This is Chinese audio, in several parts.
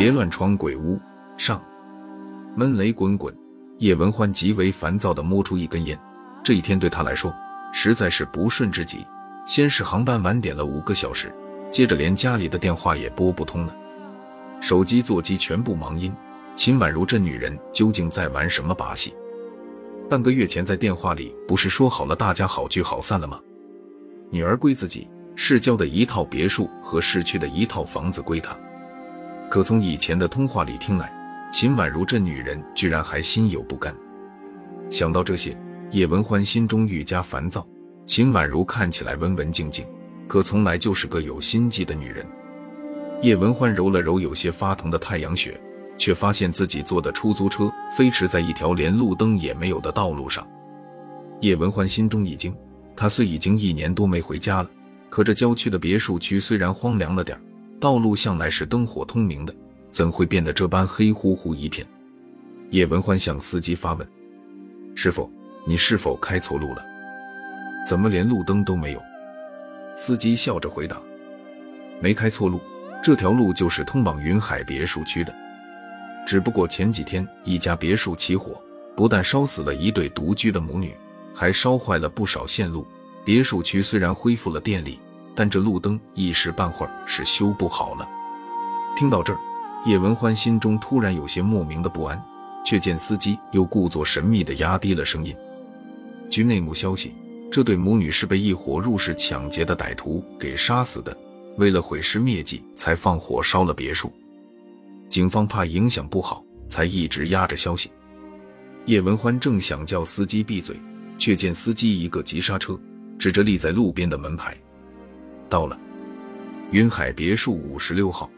别乱闯鬼屋上，闷雷滚滚。叶文欢极为烦躁地摸出一根烟。这一天对他来说实在是不顺之极。先是航班晚点了五个小时，接着连家里的电话也拨不通了，手机座机全部忙音。秦婉如这女人究竟在玩什么把戏？半个月前在电话里不是说好了大家好聚好散了吗？女儿归自己，市郊的一套别墅和市区的一套房子归她。可从以前的通话里听来，秦婉如这女人居然还心有不甘。想到这些，叶文欢心中愈加烦躁。秦婉如看起来文文静静，可从来就是个有心计的女人。叶文欢揉了揉有些发疼的太阳穴，却发现自己坐的出租车飞驰在一条连路灯也没有的道路上。叶文欢心中一惊，他虽已经一年多没回家了，可这郊区的别墅区虽然荒凉了点，道路向来是灯火通明的，怎会变得这般黑乎乎一片？叶文欢向司机发问：“师傅，你是否开错路了？”怎么连路灯都没有？司机笑着回答：“没开错路，这条路就是通往云海别墅区的。只不过前几天一家别墅起火，不但烧死了一对独居的母女，还烧坏了不少线路。别墅区虽然恢复了电力，但这路灯一时半会儿是修不好了。”听到这儿，叶文欢心中突然有些莫名的不安，却见司机又故作神秘的压低了声音：“据内幕消息。”这对母女是被一伙入室抢劫的歹徒给杀死的，为了毁尸灭迹，才放火烧了别墅。警方怕影响不好，才一直压着消息。叶文欢正想叫司机闭嘴，却见司机一个急刹车，指着立在路边的门牌：“到了，云海别墅五十六号。”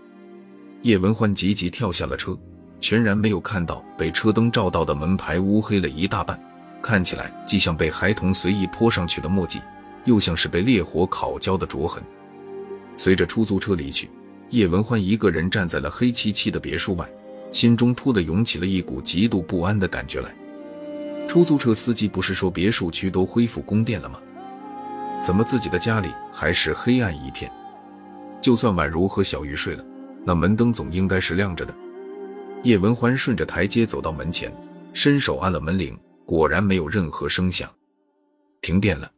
叶文欢急急跳下了车，全然没有看到被车灯照到的门牌乌黑了一大半。看起来既像被孩童随意泼上去的墨迹，又像是被烈火烤焦的灼痕。随着出租车离去，叶文欢一个人站在了黑漆漆的别墅外，心中突的涌起了一股极度不安的感觉来。出租车司机不是说别墅区都恢复供电了吗？怎么自己的家里还是黑暗一片？就算宛如和小鱼睡了，那门灯总应该是亮着的。叶文欢顺着台阶走到门前，伸手按了门铃。果然没有任何声响，停电了。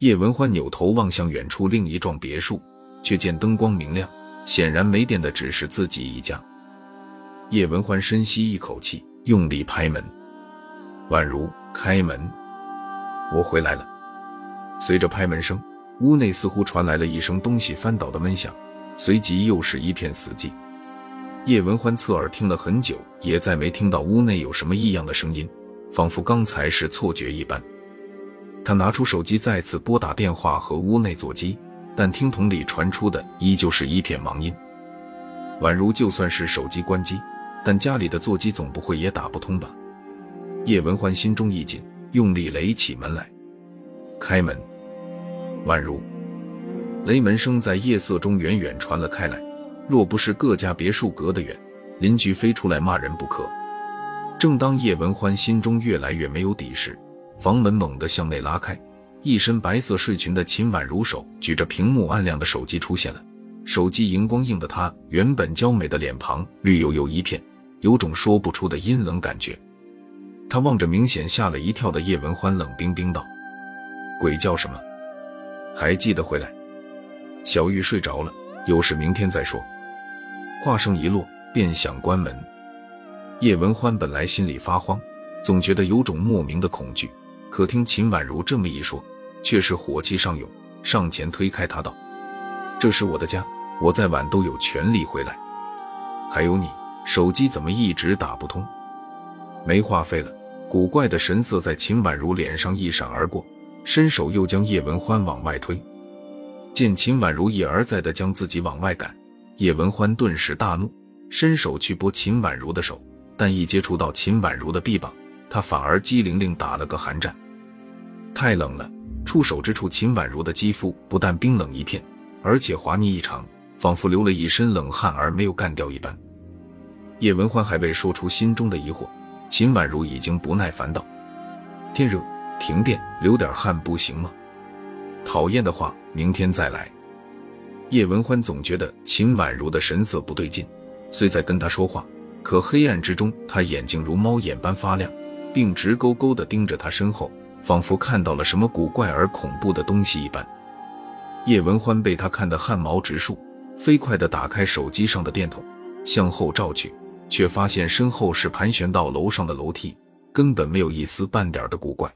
叶文欢扭头望向远处另一幢别墅，却见灯光明亮，显然没电的只是自己一家。叶文欢深吸一口气，用力拍门：“宛如，开门，我回来了。”随着拍门声，屋内似乎传来了一声东西翻倒的闷响，随即又是一片死寂。叶文欢侧耳听了很久，也再没听到屋内有什么异样的声音。仿佛刚才是错觉一般，他拿出手机再次拨打电话和屋内座机，但听筒里传出的依旧是一片忙音，宛如就算是手机关机，但家里的座机总不会也打不通吧？叶文欢心中一紧，用力擂起门来，开门。宛如雷门声在夜色中远远传了开来，若不是各家别墅隔得远，邻居非出来骂人不可。正当叶文欢心中越来越没有底时，房门猛地向内拉开，一身白色睡裙的秦婉如手举着屏幕暗亮的手机出现了。手机荧光映的她原本娇美的脸庞绿油油一片，有种说不出的阴冷感觉。他望着明显吓了一跳的叶文欢，冷冰冰道：“鬼叫什么？还记得回来？小玉睡着了，有事明天再说。”话声一落，便想关门。叶文欢本来心里发慌，总觉得有种莫名的恐惧。可听秦婉如这么一说，却是火气上涌，上前推开他道：“这是我的家，我再晚都有权利回来。还有你，手机怎么一直打不通？没话费了。”古怪的神色在秦婉如脸上一闪而过，伸手又将叶文欢往外推。见秦婉如一而再的将自己往外赶，叶文欢顿时大怒，伸手去拨秦婉如的手。但一接触到秦婉如的臂膀，他反而机灵灵打了个寒战。太冷了，触手之处，秦婉如的肌肤不但冰冷一片，而且滑腻异常，仿佛流了一身冷汗而没有干掉一般。叶文欢还未说出心中的疑惑，秦婉如已经不耐烦道：“天热，停电，流点汗不行吗？讨厌的话，明天再来。”叶文欢总觉得秦婉如的神色不对劲。虽在跟他说话，可黑暗之中，他眼睛如猫眼般发亮，并直勾勾地盯着他身后，仿佛看到了什么古怪而恐怖的东西一般。叶文欢被他看得汗毛直竖，飞快地打开手机上的电筒，向后照去，却发现身后是盘旋到楼上的楼梯，根本没有一丝半点的古怪。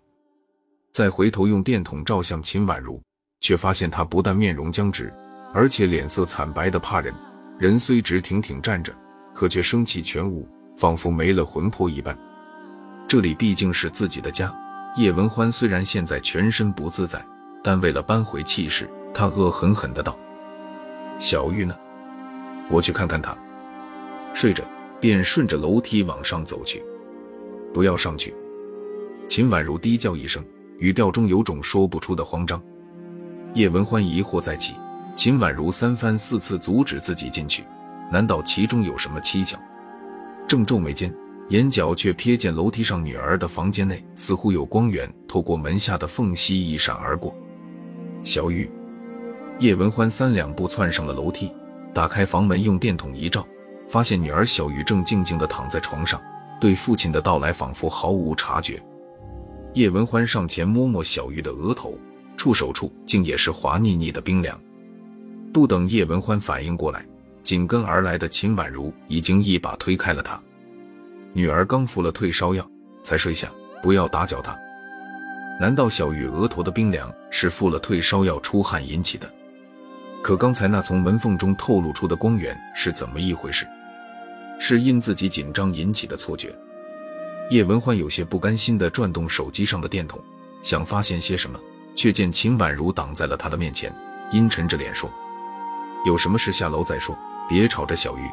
再回头用电筒照向秦婉如，却发现她不但面容僵直，而且脸色惨白的怕人。人虽直挺挺站着。可却生气全无，仿佛没了魂魄一般。这里毕竟是自己的家。叶文欢虽然现在全身不自在，但为了扳回气势，他恶狠狠的道：“小玉呢？我去看看她。”睡着，便顺着楼梯往上走去。不要上去！秦婉如低叫一声，语调中有种说不出的慌张。叶文欢疑惑再起，秦婉如三番四次阻止自己进去。难道其中有什么蹊跷？正皱眉间，眼角却瞥见楼梯上女儿的房间内似乎有光源透过门下的缝隙一闪而过。小玉，叶文欢三两步窜上了楼梯，打开房门，用电筒一照，发现女儿小玉正静静地躺在床上，对父亲的到来仿佛毫无察觉。叶文欢上前摸摸小玉的额头，触手处竟也是滑腻腻的冰凉。不等叶文欢反应过来。紧跟而来的秦婉如已经一把推开了他。女儿刚服了退烧药，才睡下，不要打搅她。难道小玉额头的冰凉是服了退烧药出汗引起的？可刚才那从门缝中透露出的光源是怎么一回事？是因自己紧张引起的错觉？叶文欢有些不甘心地转动手机上的电筒，想发现些什么，却见秦婉如挡在了他的面前，阴沉着脸说：“有什么事下楼再说。”别吵着小玉，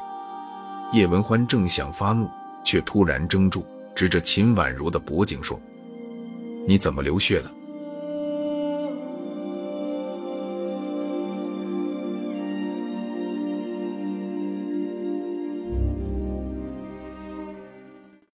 叶文欢正想发怒，却突然怔住，指着秦婉如的脖颈说：“你怎么流血了？”